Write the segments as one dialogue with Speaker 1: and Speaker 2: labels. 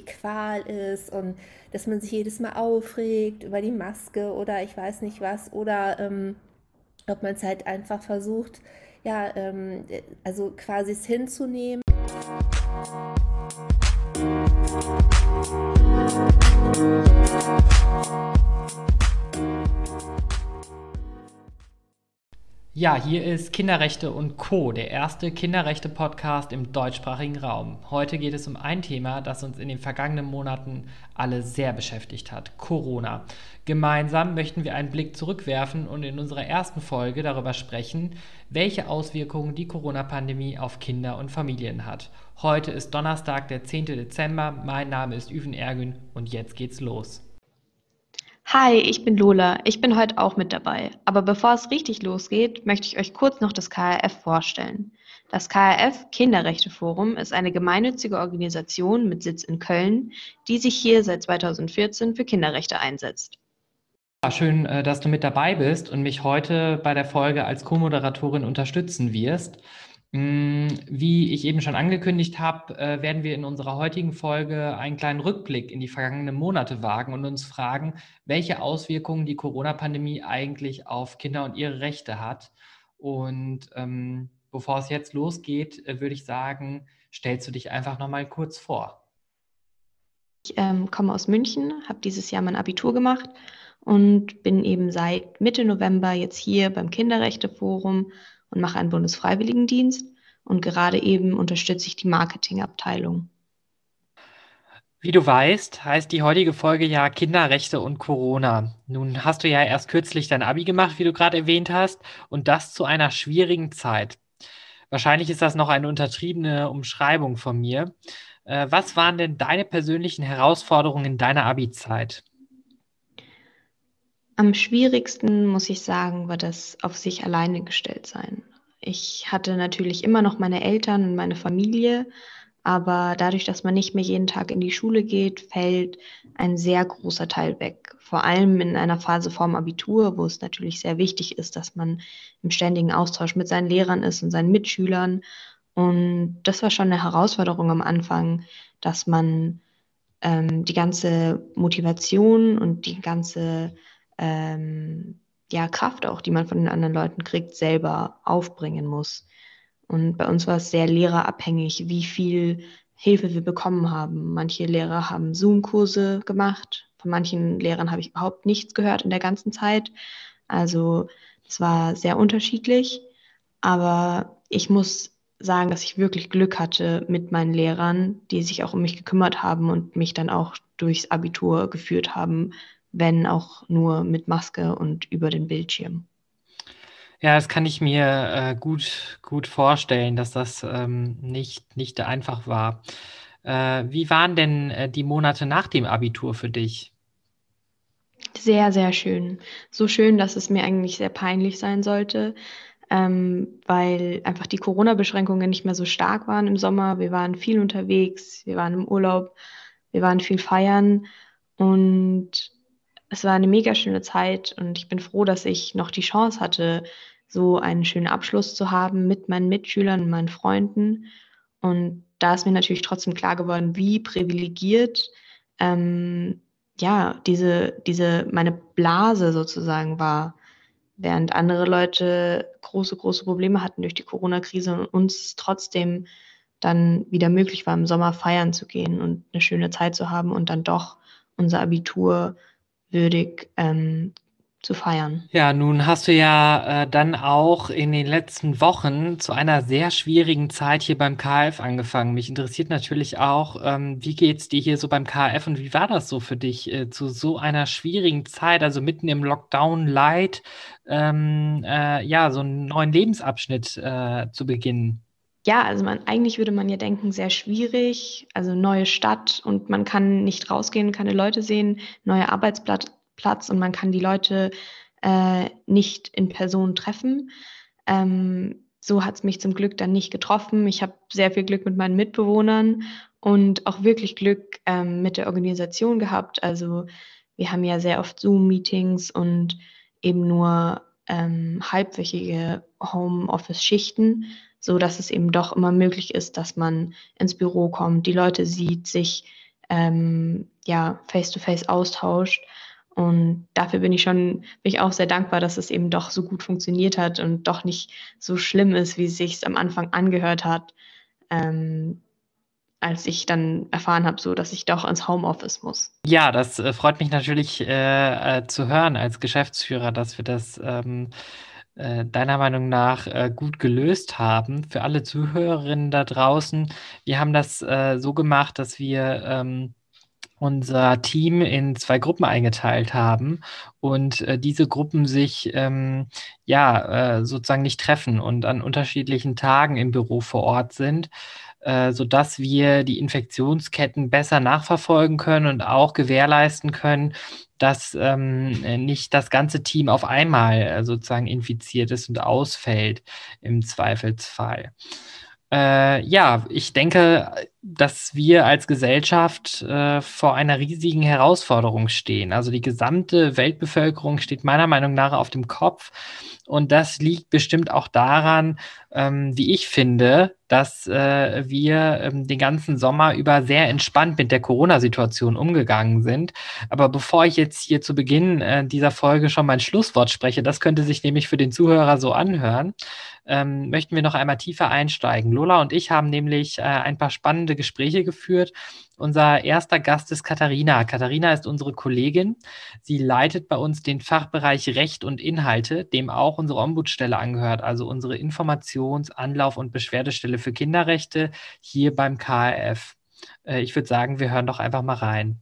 Speaker 1: Qual ist und dass man sich jedes Mal aufregt über die Maske oder ich weiß nicht was oder ähm, ob man es halt einfach versucht, ja, ähm, also quasi es hinzunehmen.
Speaker 2: Ja, hier ist Kinderrechte und Co., der erste Kinderrechte-Podcast im deutschsprachigen Raum. Heute geht es um ein Thema, das uns in den vergangenen Monaten alle sehr beschäftigt hat, Corona. Gemeinsam möchten wir einen Blick zurückwerfen und in unserer ersten Folge darüber sprechen, welche Auswirkungen die Corona-Pandemie auf Kinder und Familien hat. Heute ist Donnerstag, der 10. Dezember. Mein Name ist Üven Ergün und jetzt geht's los.
Speaker 3: Hi, ich bin Lola. Ich bin heute auch mit dabei. Aber bevor es richtig losgeht, möchte ich euch kurz noch das KRF vorstellen. Das KRF Kinderrechteforum ist eine gemeinnützige Organisation mit Sitz in Köln, die sich hier seit 2014 für Kinderrechte einsetzt.
Speaker 2: Schön, äh, dass du mit dabei bist und mich heute bei der Folge als Co-Moderatorin unterstützen wirst. Mm, wie ich eben schon angekündigt habe, äh, werden wir in unserer heutigen Folge einen kleinen Rückblick in die vergangenen Monate wagen und uns fragen, welche Auswirkungen die Corona-Pandemie eigentlich auf Kinder und ihre Rechte hat. Und ähm, bevor es jetzt losgeht, äh, würde ich sagen, stellst du dich einfach nochmal kurz vor.
Speaker 3: Ich ähm, komme aus München, habe dieses Jahr mein Abitur gemacht und bin eben seit Mitte November jetzt hier beim Kinderrechteforum und mache einen Bundesfreiwilligendienst. Und gerade eben unterstütze ich die Marketingabteilung.
Speaker 2: Wie du weißt, heißt die heutige Folge ja Kinderrechte und Corona. Nun hast du ja erst kürzlich dein Abi gemacht, wie du gerade erwähnt hast, und das zu einer schwierigen Zeit. Wahrscheinlich ist das noch eine untertriebene Umschreibung von mir. Äh, was waren denn deine persönlichen Herausforderungen in deiner Abi-Zeit?
Speaker 3: Am schwierigsten, muss ich sagen, war das auf sich alleine gestellt sein. Ich hatte natürlich immer noch meine Eltern und meine Familie, aber dadurch, dass man nicht mehr jeden Tag in die Schule geht, fällt ein sehr großer Teil weg. Vor allem in einer Phase vorm Abitur, wo es natürlich sehr wichtig ist, dass man im ständigen Austausch mit seinen Lehrern ist und seinen Mitschülern. Und das war schon eine Herausforderung am Anfang, dass man ähm, die ganze Motivation und die ganze ähm, ja, Kraft auch, die man von den anderen Leuten kriegt, selber aufbringen muss. Und bei uns war es sehr lehrerabhängig, wie viel Hilfe wir bekommen haben. Manche Lehrer haben Zoom-Kurse gemacht. Von manchen Lehrern habe ich überhaupt nichts gehört in der ganzen Zeit. Also es war sehr unterschiedlich. Aber ich muss sagen, dass ich wirklich Glück hatte mit meinen Lehrern, die sich auch um mich gekümmert haben und mich dann auch durchs Abitur geführt haben, wenn auch nur mit Maske und über den Bildschirm.
Speaker 2: Ja, das kann ich mir äh, gut, gut vorstellen, dass das ähm, nicht, nicht einfach war. Äh, wie waren denn äh, die Monate nach dem Abitur für dich?
Speaker 3: Sehr, sehr schön. So schön, dass es mir eigentlich sehr peinlich sein sollte, ähm, weil einfach die Corona-Beschränkungen nicht mehr so stark waren im Sommer. Wir waren viel unterwegs, wir waren im Urlaub, wir waren viel feiern und es war eine mega schöne Zeit und ich bin froh, dass ich noch die Chance hatte, so einen schönen Abschluss zu haben mit meinen Mitschülern und meinen Freunden. Und da ist mir natürlich trotzdem klar geworden, wie privilegiert ähm, ja diese, diese meine Blase sozusagen war, während andere Leute große, große Probleme hatten durch die Corona-Krise und uns trotzdem dann wieder möglich war, im Sommer feiern zu gehen und eine schöne Zeit zu haben und dann doch unser Abitur würdig ähm, zu feiern.
Speaker 2: Ja, nun hast du ja äh, dann auch in den letzten Wochen zu einer sehr schwierigen Zeit hier beim KF angefangen. Mich interessiert natürlich auch, ähm, wie geht es dir hier so beim KF und wie war das so für dich äh, zu so einer schwierigen Zeit, also mitten im Lockdown Light, ähm, äh, ja, so einen neuen Lebensabschnitt äh, zu beginnen?
Speaker 3: Ja, also man, eigentlich würde man ja denken, sehr schwierig, also neue Stadt und man kann nicht rausgehen, keine Leute sehen, neuer Arbeitsplatz und man kann die Leute äh, nicht in Person treffen. Ähm, so hat es mich zum Glück dann nicht getroffen. Ich habe sehr viel Glück mit meinen Mitbewohnern und auch wirklich Glück ähm, mit der Organisation gehabt. Also wir haben ja sehr oft Zoom-Meetings und eben nur ähm, halbwöchige Homeoffice-Schichten so dass es eben doch immer möglich ist, dass man ins Büro kommt, die Leute sieht, sich ähm, ja, face-to-face -face austauscht. Und dafür bin ich schon, bin ich auch sehr dankbar, dass es eben doch so gut funktioniert hat und doch nicht so schlimm ist, wie es sich am Anfang angehört hat, ähm, als ich dann erfahren habe, so dass ich doch ins Homeoffice muss.
Speaker 2: Ja, das äh, freut mich natürlich äh, äh, zu hören als Geschäftsführer, dass wir das ähm, äh, deiner Meinung nach äh, gut gelöst haben. Für alle Zuhörerinnen da draußen, wir haben das äh, so gemacht, dass wir ähm, unser Team in zwei Gruppen eingeteilt haben und äh, diese Gruppen sich ähm, ja äh, sozusagen nicht treffen und an unterschiedlichen Tagen im Büro vor Ort sind, äh, sodass wir die Infektionsketten besser nachverfolgen können und auch gewährleisten können, dass ähm, nicht das ganze Team auf einmal äh, sozusagen infiziert ist und ausfällt im Zweifelsfall. Äh, ja, ich denke, dass wir als Gesellschaft äh, vor einer riesigen Herausforderung stehen. Also die gesamte Weltbevölkerung steht meiner Meinung nach auf dem Kopf. Und das liegt bestimmt auch daran, ähm, wie ich finde, dass äh, wir ähm, den ganzen Sommer über sehr entspannt mit der Corona-Situation umgegangen sind. Aber bevor ich jetzt hier zu Beginn äh, dieser Folge schon mein Schlusswort spreche, das könnte sich nämlich für den Zuhörer so anhören, ähm, möchten wir noch einmal tiefer einsteigen. Lola und ich haben nämlich äh, ein paar spannende Gespräche geführt. Unser erster Gast ist Katharina. Katharina ist unsere Kollegin. Sie leitet bei uns den Fachbereich Recht und Inhalte, dem auch unsere Ombudsstelle angehört, also unsere Informations-, Anlauf- und Beschwerdestelle für Kinderrechte hier beim KRF. Äh, ich würde sagen, wir hören doch einfach mal rein.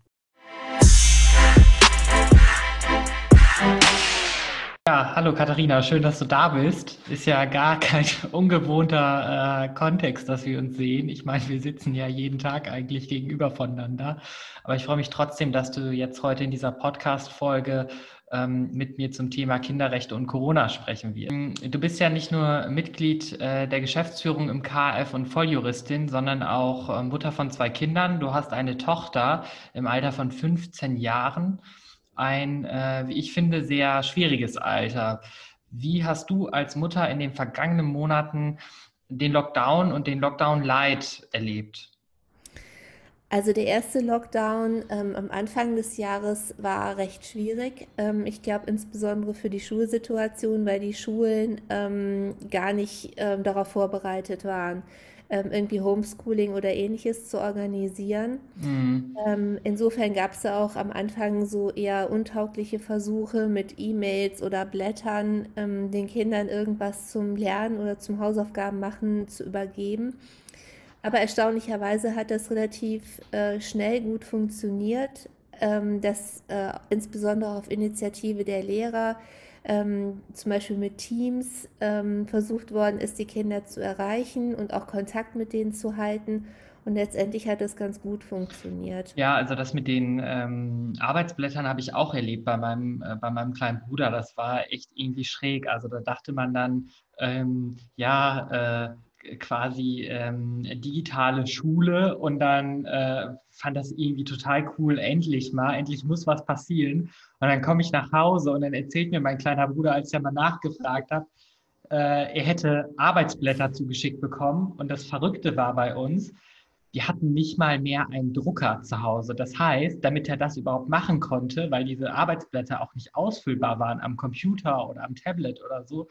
Speaker 2: Ja, hallo Katharina, schön, dass du da bist. Ist ja gar kein ungewohnter äh, Kontext, dass wir uns sehen. Ich meine, wir sitzen ja jeden Tag eigentlich gegenüber voneinander. Aber ich freue mich trotzdem, dass du jetzt heute in dieser Podcast-Folge ähm, mit mir zum Thema Kinderrechte und Corona sprechen wirst. Du bist ja nicht nur Mitglied äh, der Geschäftsführung im KF und Volljuristin, sondern auch äh, Mutter von zwei Kindern. Du hast eine Tochter im Alter von 15 Jahren ein, äh, wie ich finde, sehr schwieriges Alter. Wie hast du als Mutter in den vergangenen Monaten den Lockdown und den Lockdown Light erlebt?
Speaker 1: Also der erste Lockdown ähm, am Anfang des Jahres war recht schwierig. Ähm, ich glaube insbesondere für die Schulsituation, weil die Schulen ähm, gar nicht ähm, darauf vorbereitet waren ähm, irgendwie Homeschooling oder ähnliches zu organisieren. Mhm. Ähm, insofern gab es da auch am Anfang so eher untaugliche Versuche mit E-Mails oder Blättern, ähm, den Kindern irgendwas zum Lernen oder zum Hausaufgaben machen zu übergeben. Aber erstaunlicherweise hat das relativ äh, schnell gut funktioniert, ähm, dass äh, insbesondere auf Initiative der Lehrer ähm, zum Beispiel mit Teams ähm, versucht worden ist, die Kinder zu erreichen und auch Kontakt mit denen zu halten. Und letztendlich hat das ganz gut funktioniert.
Speaker 2: Ja, also das mit den ähm, Arbeitsblättern habe ich auch erlebt bei meinem, äh, bei meinem kleinen Bruder. Das war echt irgendwie schräg. Also da dachte man dann, ähm, ja, äh, quasi ähm, digitale Schule und dann äh, fand das irgendwie total cool, endlich mal, endlich muss was passieren. Und dann komme ich nach Hause und dann erzählt mir mein kleiner Bruder, als ich ja mal nachgefragt habe, äh, er hätte Arbeitsblätter zugeschickt bekommen und das Verrückte war bei uns, wir hatten nicht mal mehr einen Drucker zu Hause. Das heißt, damit er das überhaupt machen konnte, weil diese Arbeitsblätter auch nicht ausfüllbar waren am Computer oder am Tablet oder so,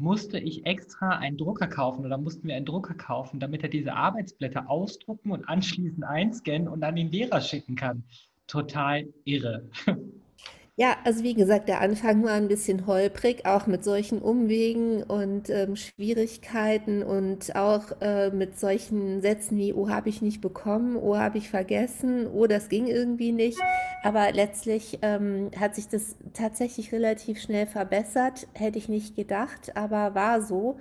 Speaker 2: musste ich extra einen Drucker kaufen oder mussten wir einen Drucker kaufen, damit er diese Arbeitsblätter ausdrucken und anschließend einscannen und an den Lehrer schicken kann. Total irre.
Speaker 1: Ja, also wie gesagt, der Anfang war ein bisschen holprig, auch mit solchen Umwegen und ähm, Schwierigkeiten und auch äh, mit solchen Sätzen wie, oh, habe ich nicht bekommen, oh, habe ich vergessen, oh, das ging irgendwie nicht. Aber letztlich ähm, hat sich das tatsächlich relativ schnell verbessert, hätte ich nicht gedacht, aber war so.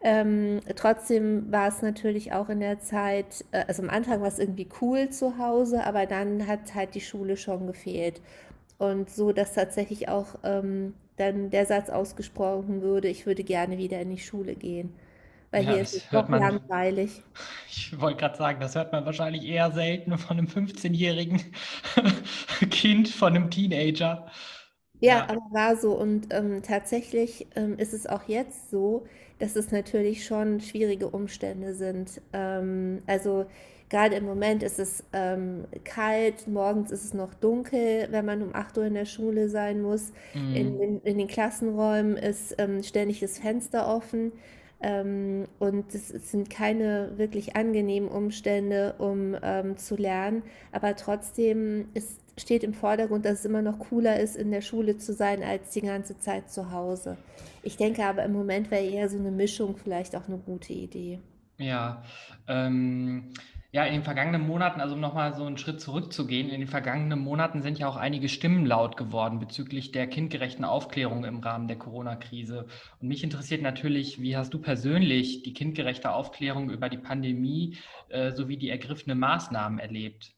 Speaker 1: Ähm, trotzdem war es natürlich auch in der Zeit, äh, also am Anfang war es irgendwie cool zu Hause, aber dann hat halt die Schule schon gefehlt. Und so, dass tatsächlich auch ähm, dann der Satz ausgesprochen würde, ich würde gerne wieder in die Schule gehen. Weil ja, hier ist es doch man, langweilig.
Speaker 2: Ich wollte gerade sagen, das hört man wahrscheinlich eher selten von einem 15-jährigen Kind, von einem Teenager.
Speaker 1: Ja, ja, aber war so. Und ähm, tatsächlich ähm, ist es auch jetzt so, dass es natürlich schon schwierige Umstände sind. Ähm, also gerade im Moment ist es ähm, kalt, morgens ist es noch dunkel, wenn man um 8 Uhr in der Schule sein muss. Mhm. In, in, in, den Klassenräumen ist ähm, ständig das Fenster offen. Ähm, und es, es, sind keine wirklich angenehmen Umstände, um ähm, zu lernen. Aber trotzdem ist, steht im Vordergrund, dass es immer noch cooler ist, in der Schule zu sein, als die ganze Zeit zu Hause. Ich denke aber im Moment wäre eher so eine Mischung vielleicht auch eine gute Idee.
Speaker 2: Ja, ähm, ja, in den vergangenen Monaten, also um nochmal so einen Schritt zurückzugehen, in den vergangenen Monaten sind ja auch einige Stimmen laut geworden bezüglich der kindgerechten Aufklärung im Rahmen der Corona-Krise. Und mich interessiert natürlich, wie hast du persönlich die kindgerechte Aufklärung über die Pandemie äh, sowie die ergriffenen Maßnahmen erlebt?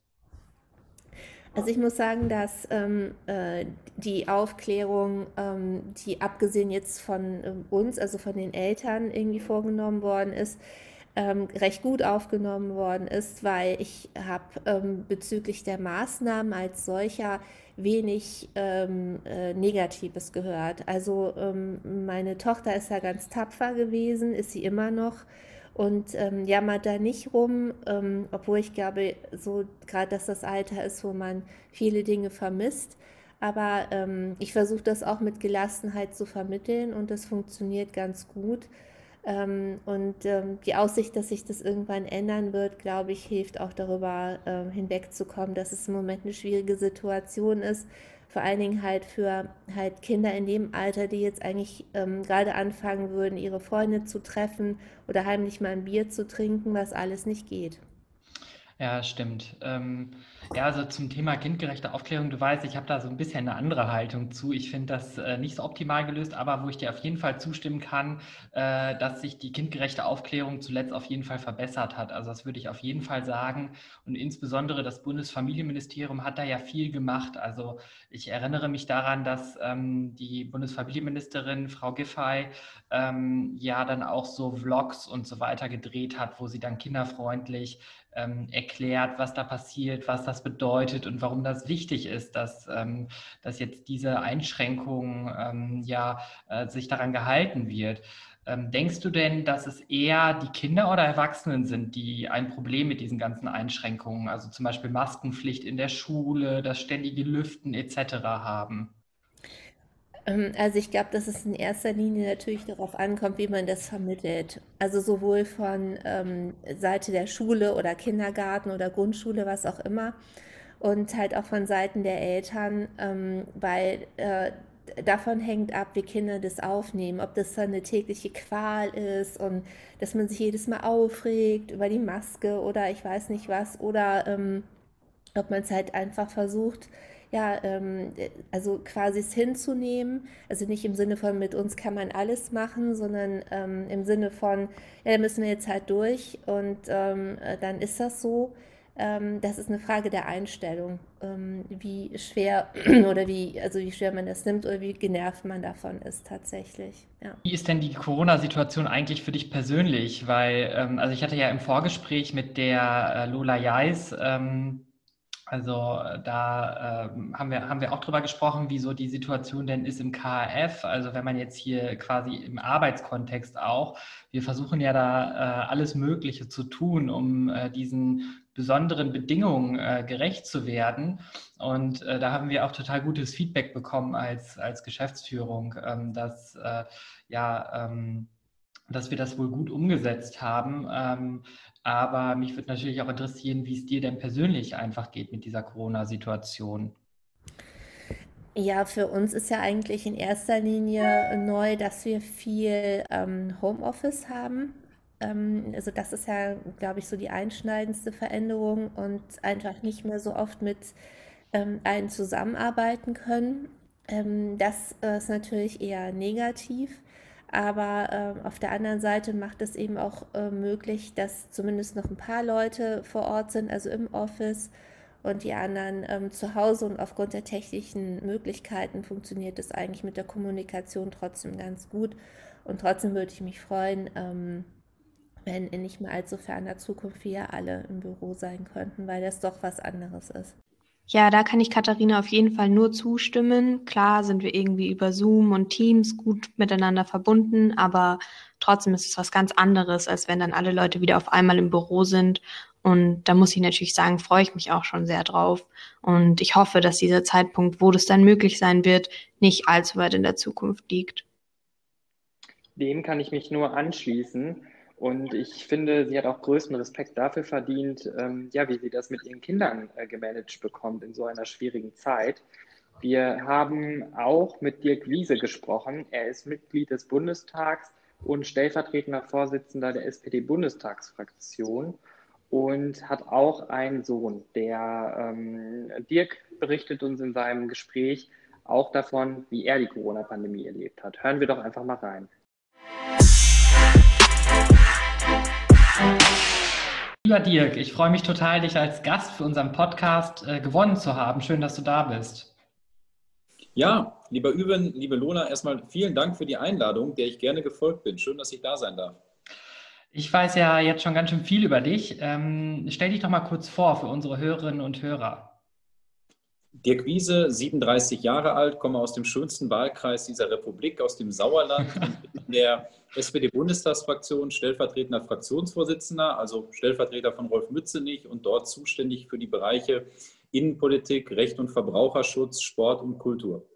Speaker 1: Also ich muss sagen, dass ähm, äh, die Aufklärung, ähm, die abgesehen jetzt von äh, uns, also von den Eltern irgendwie vorgenommen worden ist, ähm, recht gut aufgenommen worden ist, weil ich habe ähm, bezüglich der Maßnahmen als solcher wenig ähm, äh, Negatives gehört. Also ähm, meine Tochter ist ja ganz tapfer gewesen, ist sie immer noch und ähm, jammert da nicht rum, ähm, obwohl ich glaube, so gerade, dass das Alter ist, wo man viele Dinge vermisst. Aber ich versuche das auch mit Gelassenheit zu vermitteln und das funktioniert ganz gut. Ähm, und ähm, die Aussicht, dass sich das irgendwann ändern wird, glaube ich, hilft auch darüber ähm, hinwegzukommen, dass es im Moment eine schwierige Situation ist. Vor allen Dingen halt für halt Kinder in dem Alter, die jetzt eigentlich gerade anfangen würden, ihre Freunde zu treffen oder heimlich mal ein Bier zu trinken, was alles nicht geht.
Speaker 2: Ja, stimmt. Ähm, ja, also zum Thema kindgerechte Aufklärung, du weißt, ich habe da so ein bisschen eine andere Haltung zu. Ich finde das äh, nicht so optimal gelöst, aber wo ich dir auf jeden Fall zustimmen kann, äh, dass sich die kindgerechte Aufklärung zuletzt auf jeden Fall verbessert hat. Also das würde ich auf jeden Fall sagen. Und insbesondere das Bundesfamilienministerium hat da ja viel gemacht. Also ich erinnere mich daran, dass ähm, die Bundesfamilienministerin Frau Giffey ähm, ja dann auch so Vlogs und so weiter gedreht hat, wo sie dann kinderfreundlich ähm, erklärt, was da passiert, was das bedeutet und warum das wichtig ist, dass, ähm, dass jetzt diese Einschränkung ähm, ja äh, sich daran gehalten wird. Ähm, denkst du denn, dass es eher die Kinder oder Erwachsenen sind, die ein Problem mit diesen ganzen Einschränkungen, also zum Beispiel Maskenpflicht in der Schule, das ständige Lüften etc. haben?
Speaker 1: Ähm, also ich glaube, dass es in erster Linie natürlich darauf ankommt, wie man das vermittelt. Also sowohl von ähm, Seite der Schule oder Kindergarten oder Grundschule, was auch immer, und halt auch von Seiten der Eltern, ähm, weil äh, davon hängt ab, wie Kinder das aufnehmen, ob das dann eine tägliche Qual ist und dass man sich jedes Mal aufregt über die Maske oder ich weiß nicht was, oder ähm, ob man es halt einfach versucht, ja, ähm, also quasi es hinzunehmen, also nicht im Sinne von mit uns kann man alles machen, sondern ähm, im Sinne von, ja, da müssen wir jetzt halt durch und ähm, äh, dann ist das so. Ähm, das ist eine Frage der Einstellung, ähm, wie schwer oder wie, also wie schwer man das nimmt oder wie genervt man davon ist tatsächlich.
Speaker 2: Ja. Wie ist denn die Corona-Situation eigentlich für dich persönlich? Weil, ähm, also ich hatte ja im Vorgespräch mit der äh, Lola Jais, also äh, da äh, haben, wir, haben wir auch drüber gesprochen, wie so die Situation denn ist im KAF. Also wenn man jetzt hier quasi im Arbeitskontext auch, wir versuchen ja da äh, alles Mögliche zu tun, um äh, diesen besonderen Bedingungen äh, gerecht zu werden. Und äh, da haben wir auch total gutes Feedback bekommen als, als Geschäftsführung, ähm, dass ja, ähm, dass wir das wohl gut umgesetzt haben. Ähm, aber mich würde natürlich auch interessieren, wie es dir denn persönlich einfach geht mit dieser Corona-Situation.
Speaker 1: Ja, für uns ist ja eigentlich in erster Linie neu, dass wir viel ähm, Homeoffice haben. Ähm, also das ist ja, glaube ich, so die einschneidendste Veränderung und einfach nicht mehr so oft mit ähm, allen zusammenarbeiten können. Ähm, das äh, ist natürlich eher negativ. Aber äh, auf der anderen Seite macht es eben auch äh, möglich, dass zumindest noch ein paar Leute vor Ort sind, also im Office und die anderen ähm, zu Hause. Und aufgrund der technischen Möglichkeiten funktioniert es eigentlich mit der Kommunikation trotzdem ganz gut. Und trotzdem würde ich mich freuen, ähm, wenn in nicht mehr allzu ferner Zukunft wir alle im Büro sein könnten, weil das doch was anderes ist.
Speaker 3: Ja, da kann ich Katharina auf jeden Fall nur zustimmen. Klar sind wir irgendwie über Zoom und Teams gut miteinander verbunden, aber trotzdem ist es was ganz anderes, als wenn dann alle Leute wieder auf einmal im Büro sind. Und da muss ich natürlich sagen, freue ich mich auch schon sehr drauf. Und ich hoffe, dass dieser Zeitpunkt, wo das dann möglich sein wird, nicht allzu weit in der Zukunft liegt.
Speaker 4: Dem kann ich mich nur anschließen. Und ich finde, sie hat auch größten Respekt dafür verdient, ähm, ja, wie sie das mit ihren Kindern äh, gemanagt bekommt in so einer schwierigen Zeit. Wir haben auch mit Dirk Wiese gesprochen. Er ist Mitglied des Bundestags und stellvertretender Vorsitzender der SPD-Bundestagsfraktion und hat auch einen Sohn. Der ähm, Dirk berichtet uns in seinem Gespräch auch davon, wie er die Corona-Pandemie erlebt hat. Hören wir doch einfach mal rein.
Speaker 2: Lieber Dirk, ich freue mich total, dich als Gast für unseren Podcast äh, gewonnen zu haben. Schön, dass du da bist.
Speaker 5: Ja, lieber Üben, liebe Lona, erstmal vielen Dank für die Einladung, der ich gerne gefolgt bin. Schön, dass ich da sein darf.
Speaker 2: Ich weiß ja jetzt schon ganz schön viel über dich. Ähm, stell dich doch mal kurz vor für unsere Hörerinnen und Hörer.
Speaker 5: Dirk Wiese, 37 Jahre alt, komme aus dem schönsten Wahlkreis dieser Republik, aus dem Sauerland, in der SPD-Bundestagsfraktion stellvertretender Fraktionsvorsitzender, also Stellvertreter von Rolf Mützenich und dort zuständig für die Bereiche Innenpolitik, Recht und Verbraucherschutz, Sport und Kultur.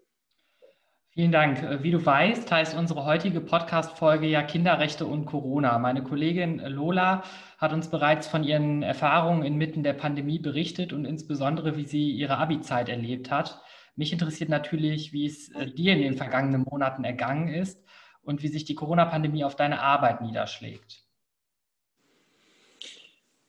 Speaker 2: Vielen Dank. Äh, wie du weißt, heißt unsere heutige Podcast-Folge ja Kinderrechte und Corona. Meine Kollegin Lola hat uns bereits von ihren Erfahrungen inmitten der Pandemie berichtet und insbesondere, wie sie ihre Abi-Zeit erlebt hat. Mich interessiert natürlich, wie es äh, dir in den vergangenen Monaten ergangen ist und wie sich die Corona-Pandemie auf deine Arbeit niederschlägt.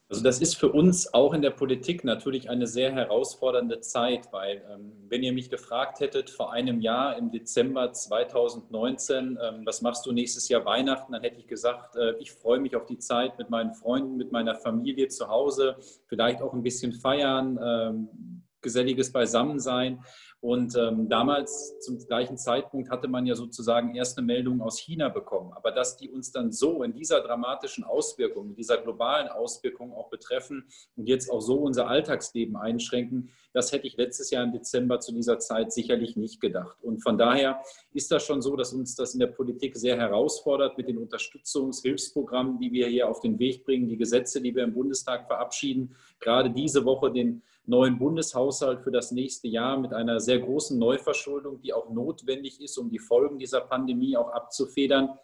Speaker 5: Also das ist für uns auch in der Politik natürlich eine sehr herausfordernde Zeit, weil ähm, wenn ihr mich gefragt hättet vor einem Jahr im Dezember 2019, ähm, was machst du nächstes Jahr Weihnachten, dann hätte ich gesagt, äh, ich freue mich auf die Zeit mit meinen Freunden, mit meiner Familie zu Hause, vielleicht auch ein bisschen feiern, ähm, geselliges Beisammensein. Und ähm, damals zum gleichen Zeitpunkt hatte man ja sozusagen erste Meldungen aus China bekommen. Aber dass die uns dann so in dieser dramatischen Auswirkung, in dieser globalen Auswirkung auch betreffen und jetzt auch so unser Alltagsleben einschränken, das hätte ich letztes Jahr im Dezember zu dieser Zeit sicherlich nicht gedacht. Und von daher ist das schon so, dass uns das in der Politik sehr herausfordert mit den Unterstützungshilfsprogrammen, die wir hier auf den Weg bringen, die Gesetze, die wir im Bundestag verabschieden. Gerade diese Woche den neuen Bundeshaushalt für das nächste Jahr mit einer sehr großen Neuverschuldung, die auch notwendig ist, um die Folgen dieser Pandemie auch abzufedern.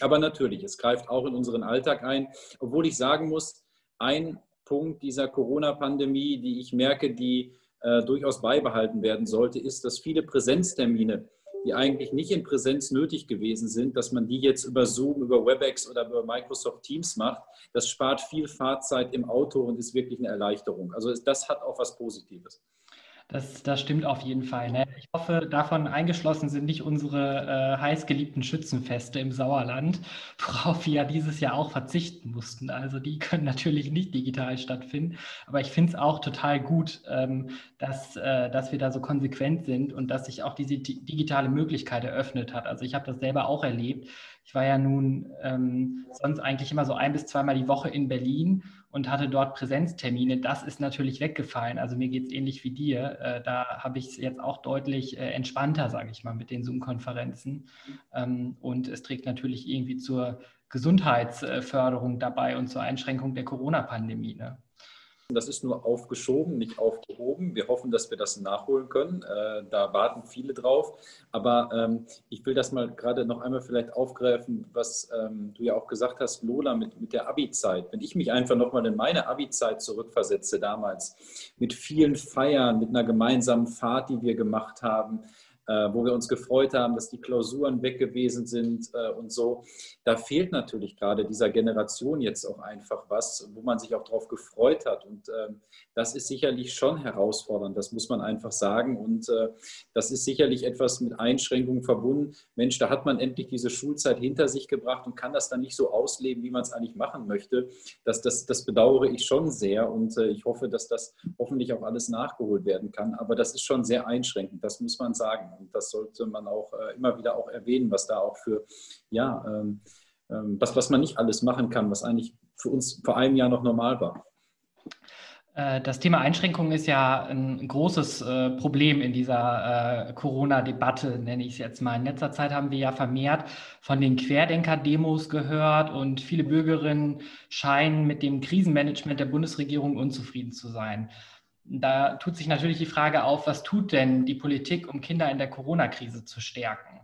Speaker 5: Aber natürlich, es greift auch in unseren Alltag ein, obwohl ich sagen muss, ein Punkt dieser Corona-Pandemie, die ich merke, die äh, durchaus beibehalten werden sollte, ist, dass viele Präsenztermine die eigentlich nicht in Präsenz nötig gewesen sind, dass man die jetzt über Zoom, über WebEx oder über Microsoft Teams macht. Das spart viel Fahrzeit im Auto und ist wirklich eine Erleichterung. Also das hat auch was Positives.
Speaker 2: Das, das stimmt auf jeden Fall. Ne? Ich hoffe, davon eingeschlossen sind nicht unsere äh, heißgeliebten Schützenfeste im Sauerland, worauf wir ja dieses Jahr auch verzichten mussten. Also die können natürlich nicht digital stattfinden. Aber ich finde es auch total gut, ähm, dass, äh, dass wir da so konsequent sind und dass sich auch diese digitale Möglichkeit eröffnet hat. Also ich habe das selber auch erlebt. Ich war ja nun ähm, sonst eigentlich immer so ein bis zweimal die Woche in Berlin und hatte dort Präsenztermine. Das ist natürlich weggefallen. Also mir geht es ähnlich wie dir. Äh, da habe ich es jetzt auch deutlich äh, entspannter, sage ich mal, mit den Zoom-Konferenzen. Ähm, und es trägt natürlich irgendwie zur Gesundheitsförderung dabei und zur Einschränkung der Corona-Pandemie. Ne?
Speaker 5: Das ist nur aufgeschoben, nicht aufgehoben. Wir hoffen, dass wir das nachholen können. Äh, da warten viele drauf. Aber ähm, ich will das mal gerade noch einmal vielleicht aufgreifen, was ähm, du ja auch gesagt hast, Lola, mit, mit der Abi-Zeit. Wenn ich mich einfach nochmal in meine Abi-Zeit zurückversetze damals, mit vielen Feiern, mit einer gemeinsamen Fahrt, die wir gemacht haben, wo wir uns gefreut haben, dass die Klausuren weg gewesen sind äh, und so. Da fehlt natürlich gerade dieser Generation jetzt auch einfach was, wo man sich auch darauf gefreut hat. Und ähm, das ist sicherlich schon herausfordernd, das muss man einfach sagen. Und äh, das ist sicherlich etwas mit Einschränkungen verbunden. Mensch, da hat man endlich diese Schulzeit hinter sich gebracht und kann das dann nicht so ausleben, wie man es eigentlich machen möchte. Das, das, das bedauere ich schon sehr und ich hoffe, dass das hoffentlich auch alles nachgeholt werden kann. Aber das ist schon sehr einschränkend, das muss man sagen. Und das sollte man auch äh, immer wieder auch erwähnen, was da auch für, ja, ähm, ähm, was, was man nicht alles machen kann, was eigentlich für uns vor einem Jahr noch normal war.
Speaker 2: Äh, das Thema Einschränkungen ist ja ein großes äh, Problem in dieser äh, Corona-Debatte, nenne ich es jetzt mal. In letzter Zeit haben wir ja vermehrt von den Querdenker-Demos gehört und viele Bürgerinnen scheinen mit dem Krisenmanagement der Bundesregierung unzufrieden zu sein. Da tut sich natürlich die Frage auf, was tut denn die Politik, um Kinder in der Corona-Krise zu stärken?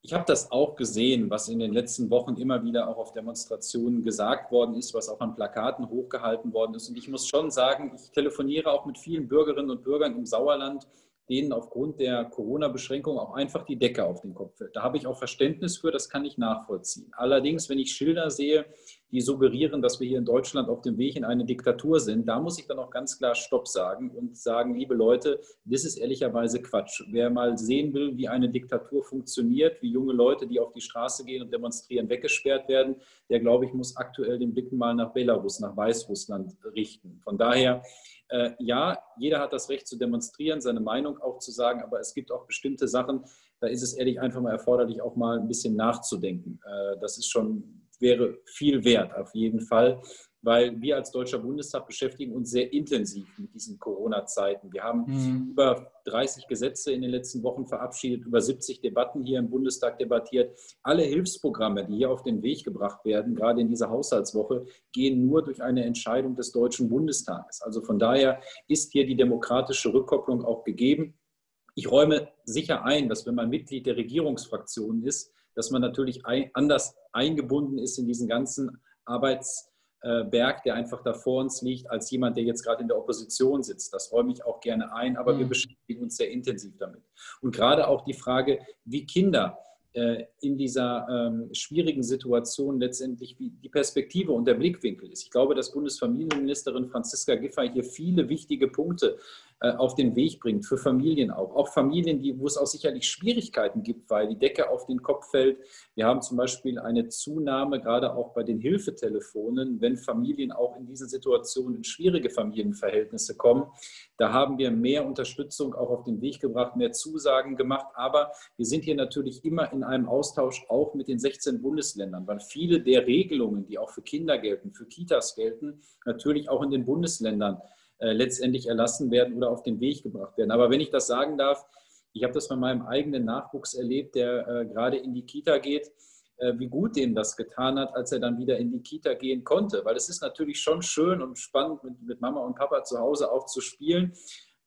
Speaker 5: Ich habe das auch gesehen, was in den letzten Wochen immer wieder auch auf Demonstrationen gesagt worden ist, was auch an Plakaten hochgehalten worden ist. Und ich muss schon sagen, ich telefoniere auch mit vielen Bürgerinnen und Bürgern im Sauerland, denen aufgrund der Corona-Beschränkung auch einfach die Decke auf den Kopf fällt. Da habe ich auch Verständnis für, das kann ich nachvollziehen. Allerdings, wenn ich Schilder sehe, die suggerieren, dass wir hier in Deutschland auf dem Weg in eine Diktatur sind, da muss ich dann auch ganz klar Stopp sagen und sagen, liebe Leute, das ist ehrlicherweise Quatsch. Wer mal sehen will, wie eine Diktatur funktioniert, wie junge Leute, die auf die Straße gehen und demonstrieren, weggesperrt werden, der, glaube ich, muss aktuell den Blick mal nach Belarus, nach Weißrussland richten. Von daher, äh, ja, jeder hat das Recht zu demonstrieren, seine Meinung auch zu sagen, aber es gibt auch bestimmte Sachen, da ist es ehrlich einfach mal erforderlich, auch mal ein bisschen nachzudenken. Äh, das ist schon wäre viel wert, auf jeden Fall, weil wir als Deutscher Bundestag beschäftigen uns sehr intensiv mit diesen Corona-Zeiten. Wir haben mhm. über 30 Gesetze in den letzten Wochen verabschiedet, über 70 Debatten hier im Bundestag debattiert. Alle Hilfsprogramme, die hier auf den Weg gebracht werden, gerade in dieser Haushaltswoche, gehen nur durch eine Entscheidung des Deutschen Bundestages. Also von daher ist hier die demokratische Rückkopplung auch gegeben. Ich räume sicher ein, dass wenn man Mitglied der Regierungsfraktion ist, dass man natürlich anders eingebunden ist in diesen ganzen Arbeitsberg, der einfach da vor uns liegt, als jemand, der jetzt gerade in der Opposition sitzt. Das räume ich auch gerne ein, aber mhm. wir beschäftigen uns sehr intensiv damit. Und gerade auch die Frage, wie Kinder äh, in dieser ähm, schwierigen Situation letztendlich wie die Perspektive und der Blickwinkel ist. Ich glaube, dass Bundesfamilienministerin Franziska Giffey hier viele wichtige Punkte äh, auf den Weg bringt, für Familien auch. Auch Familien, die, wo es auch sicherlich Schwierigkeiten gibt, weil die Decke auf den Kopf fällt. Wir haben zum Beispiel eine Zunahme, gerade auch bei den Hilfetelefonen, wenn Familien auch in diesen Situationen in schwierige Familienverhältnisse kommen. Da haben wir mehr Unterstützung auch auf den Weg gebracht, mehr Zusagen gemacht. Aber wir sind hier natürlich immer in einem Austausch auch mit den 16 Bundesländern, weil viele der Regelungen, die auch für Kinder gelten, für Kitas gelten, natürlich auch in den Bundesländern äh, letztendlich erlassen werden oder auf den Weg gebracht werden. Aber wenn ich das sagen darf, ich habe das bei meinem eigenen Nachwuchs erlebt, der äh, gerade in die Kita geht, äh, wie gut dem das getan hat, als er dann wieder in die Kita gehen konnte. Weil es ist natürlich schon schön und spannend, mit, Mama und Papa zu Hause auch zu spielen.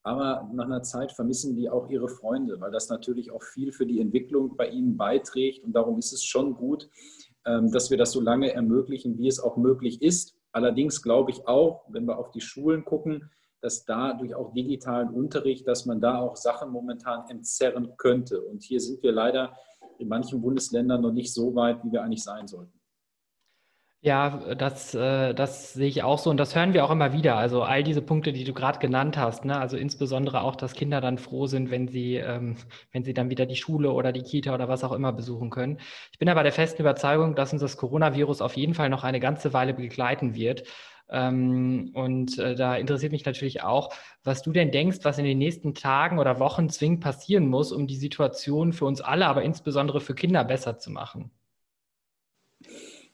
Speaker 5: Aber nach einer Zeit vermissen die auch ihre Freunde, weil das natürlich auch viel für die Entwicklung bei ihnen beiträgt. Und darum ist es schon gut, ähm, dass wir das so lange ermöglichen, wie es auch möglich ist. Allerdings glaube ich auch, wenn wir auf die Schulen gucken, dass da durch auch digitalen Unterricht, dass man da auch Sachen momentan entzerren könnte. Und hier sind wir leider in manchen Bundesländern noch nicht so weit, wie wir eigentlich sein sollten.
Speaker 2: Ja, das, äh, das sehe ich auch so und das hören wir auch immer wieder. Also all diese Punkte, die du gerade genannt hast, ne? also insbesondere auch, dass Kinder dann froh sind, wenn sie, ähm, wenn sie dann wieder die Schule oder die Kita oder was auch immer besuchen können. Ich bin aber der festen Überzeugung, dass uns das Coronavirus auf jeden Fall noch eine ganze Weile begleiten wird. Ähm, und äh, da interessiert mich natürlich auch, was du denn denkst, was in den nächsten Tagen oder Wochen zwingend passieren muss, um die Situation für uns alle, aber insbesondere für Kinder besser zu machen.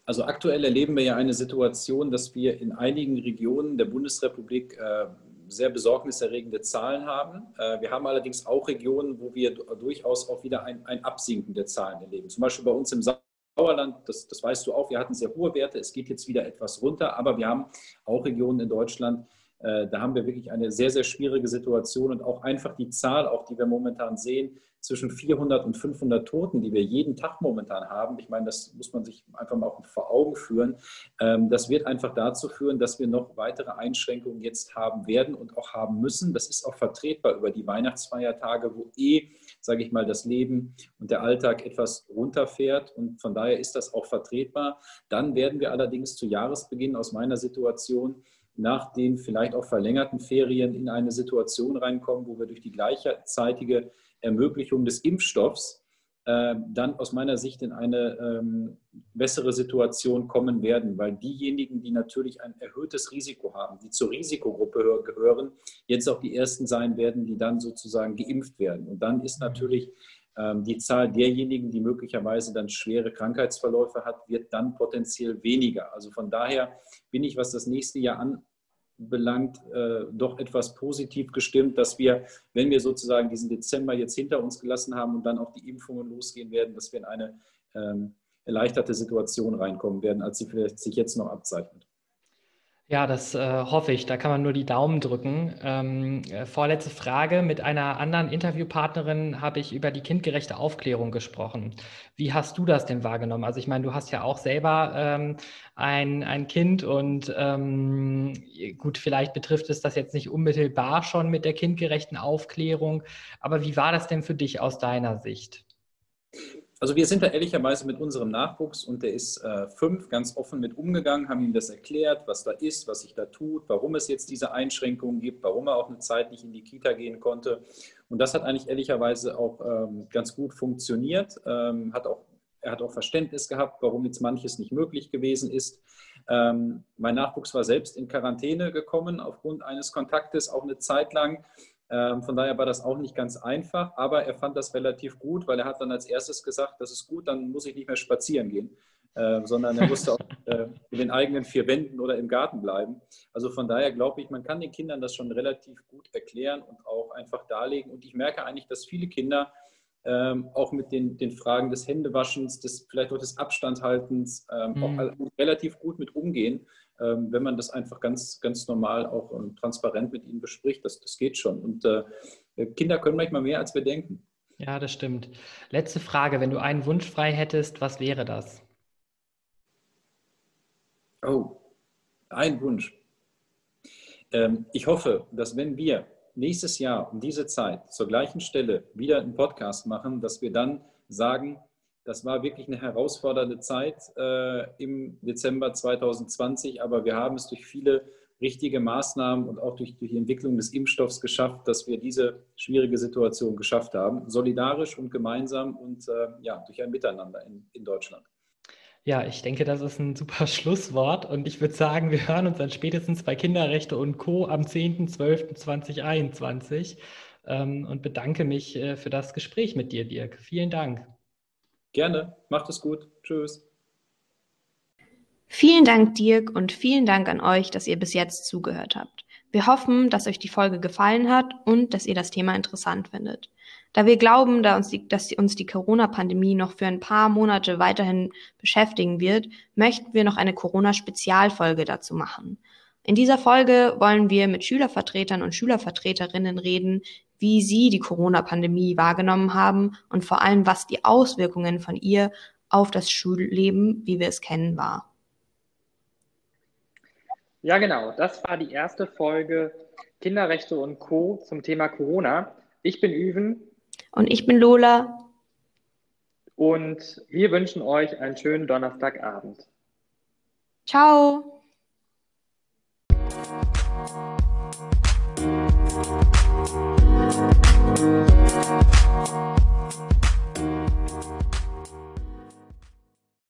Speaker 5: Also aktuell erleben wir ja eine Situation, dass wir in einigen Regionen der Bundesrepublik äh, sehr besorgniserregende Zahlen haben. Äh, wir haben allerdings auch Regionen, wo wir durchaus auch wieder ein, ein Absinken der Zahlen erleben. Zum Beispiel bei uns im Sauerland, das, das weißt du auch, wir hatten sehr hohe Werte, es geht jetzt wieder etwas runter, aber wir haben auch Regionen in Deutschland, da haben wir wirklich eine sehr, sehr schwierige Situation und auch einfach die Zahl, auch die wir momentan sehen, zwischen 400 und 500 Toten, die wir jeden Tag momentan haben, ich meine, das muss man sich einfach mal auch vor Augen führen, ähm, das wird einfach dazu führen, dass wir noch weitere Einschränkungen jetzt haben werden und auch haben müssen. Das ist auch vertretbar über die Weihnachtsfeiertage, wo eh, sage ich mal, das Leben und der Alltag etwas runterfährt und von daher ist das auch vertretbar. Dann werden wir allerdings zu Jahresbeginn aus meiner Situation nach den vielleicht auch verlängerten Ferien in eine Situation reinkommen, wo wir durch die gleichzeitige Ermöglichung des Impfstoffs äh, dann aus meiner Sicht in eine ähm, bessere Situation kommen werden, weil diejenigen, die natürlich ein erhöhtes Risiko haben, die zur Risikogruppe gehören, jetzt auch die ersten sein werden, die dann sozusagen geimpft werden. Und dann ist natürlich ähm, die Zahl derjenigen, die möglicherweise dann schwere Krankheitsverläufe hat, wird dann potenziell weniger. Also von daher bin ich, was das nächste Jahr an, belangt äh, doch etwas positiv gestimmt, dass wir, wenn wir sozusagen diesen Dezember jetzt hinter uns gelassen haben und dann auch die Impfungen losgehen werden, dass wir in eine ähm, erleichterte Situation reinkommen werden, als sie vielleicht sich jetzt noch abzeichnet.
Speaker 2: Ja, das äh, hoffe ich. Da kann man nur die Daumen drücken. Ähm, äh, vorletzte Frage. Mit einer anderen Interviewpartnerin habe ich über die kindgerechte Aufklärung gesprochen. Wie hast du das denn wahrgenommen? Also ich meine, du hast ja auch selber ähm, ein, ein Kind und ähm, gut, vielleicht betrifft es das jetzt nicht unmittelbar schon mit der kindgerechten Aufklärung. Aber wie war das denn für dich aus deiner Sicht?
Speaker 5: Also wir sind da ehrlicherweise mit unserem Nachwuchs und der ist äh, fünf ganz offen mit umgegangen, haben ihm das erklärt, was da ist, was sich da tut, warum es jetzt diese Einschränkungen gibt, warum er auch eine Zeit nicht in die Kita gehen konnte. Und das hat eigentlich ehrlicherweise auch ähm, ganz gut funktioniert. Ähm, hat auch, er hat auch Verständnis gehabt, warum jetzt manches nicht möglich gewesen ist. Ähm, mein Nachwuchs war selbst in Quarantäne gekommen aufgrund eines Kontaktes, auch eine Zeit lang. Ähm, von daher war das auch nicht ganz einfach, aber er fand das relativ gut, weil er hat dann als erstes gesagt, das ist gut, dann muss ich nicht mehr spazieren gehen, äh, sondern er musste auch äh, in den eigenen vier Wänden oder im Garten bleiben. Also von daher glaube ich, man kann den Kindern das schon relativ gut erklären und auch einfach darlegen. Und ich merke eigentlich, dass viele Kinder ähm, auch mit den, den Fragen des Händewaschens, des, vielleicht auch des Abstandhaltens ähm, mhm. auch relativ gut mit umgehen wenn man das einfach ganz, ganz normal auch und transparent mit ihnen bespricht. Das, das geht schon. Und äh, Kinder können manchmal mehr, als wir denken.
Speaker 2: Ja, das stimmt. Letzte Frage. Wenn du einen Wunsch frei hättest, was wäre das?
Speaker 5: Oh, ein Wunsch. Ähm, ich hoffe, dass wenn wir nächstes Jahr um diese Zeit zur gleichen Stelle wieder einen Podcast machen, dass wir dann sagen, das war wirklich eine herausfordernde Zeit äh, im Dezember 2020, aber wir haben es durch viele richtige Maßnahmen und auch durch, durch die Entwicklung des Impfstoffs geschafft, dass wir diese schwierige Situation geschafft haben. Solidarisch und gemeinsam und äh, ja, durch ein Miteinander in, in Deutschland.
Speaker 2: Ja, ich denke, das ist ein super Schlusswort und ich würde sagen, wir hören uns dann spätestens bei Kinderrechte und Co. am 10.12.2021 ähm, und bedanke mich äh, für das Gespräch mit dir, Dirk. Vielen Dank.
Speaker 5: Gerne. Macht es gut. Tschüss.
Speaker 3: Vielen Dank, Dirk, und vielen Dank an euch, dass ihr bis jetzt zugehört habt. Wir hoffen, dass euch die Folge gefallen hat und dass ihr das Thema interessant findet. Da wir glauben, dass uns die Corona-Pandemie noch für ein paar Monate weiterhin beschäftigen wird, möchten wir noch eine Corona-Spezialfolge dazu machen. In dieser Folge wollen wir mit Schülervertretern und Schülervertreterinnen reden, wie Sie die Corona-Pandemie wahrgenommen haben und vor allem, was die Auswirkungen von ihr auf das Schulleben, wie wir es kennen, war.
Speaker 4: Ja, genau. Das war die erste Folge Kinderrechte und Co. zum Thema Corona. Ich bin Üven.
Speaker 3: Und ich bin Lola.
Speaker 4: Und wir wünschen euch einen schönen Donnerstagabend.
Speaker 3: Ciao.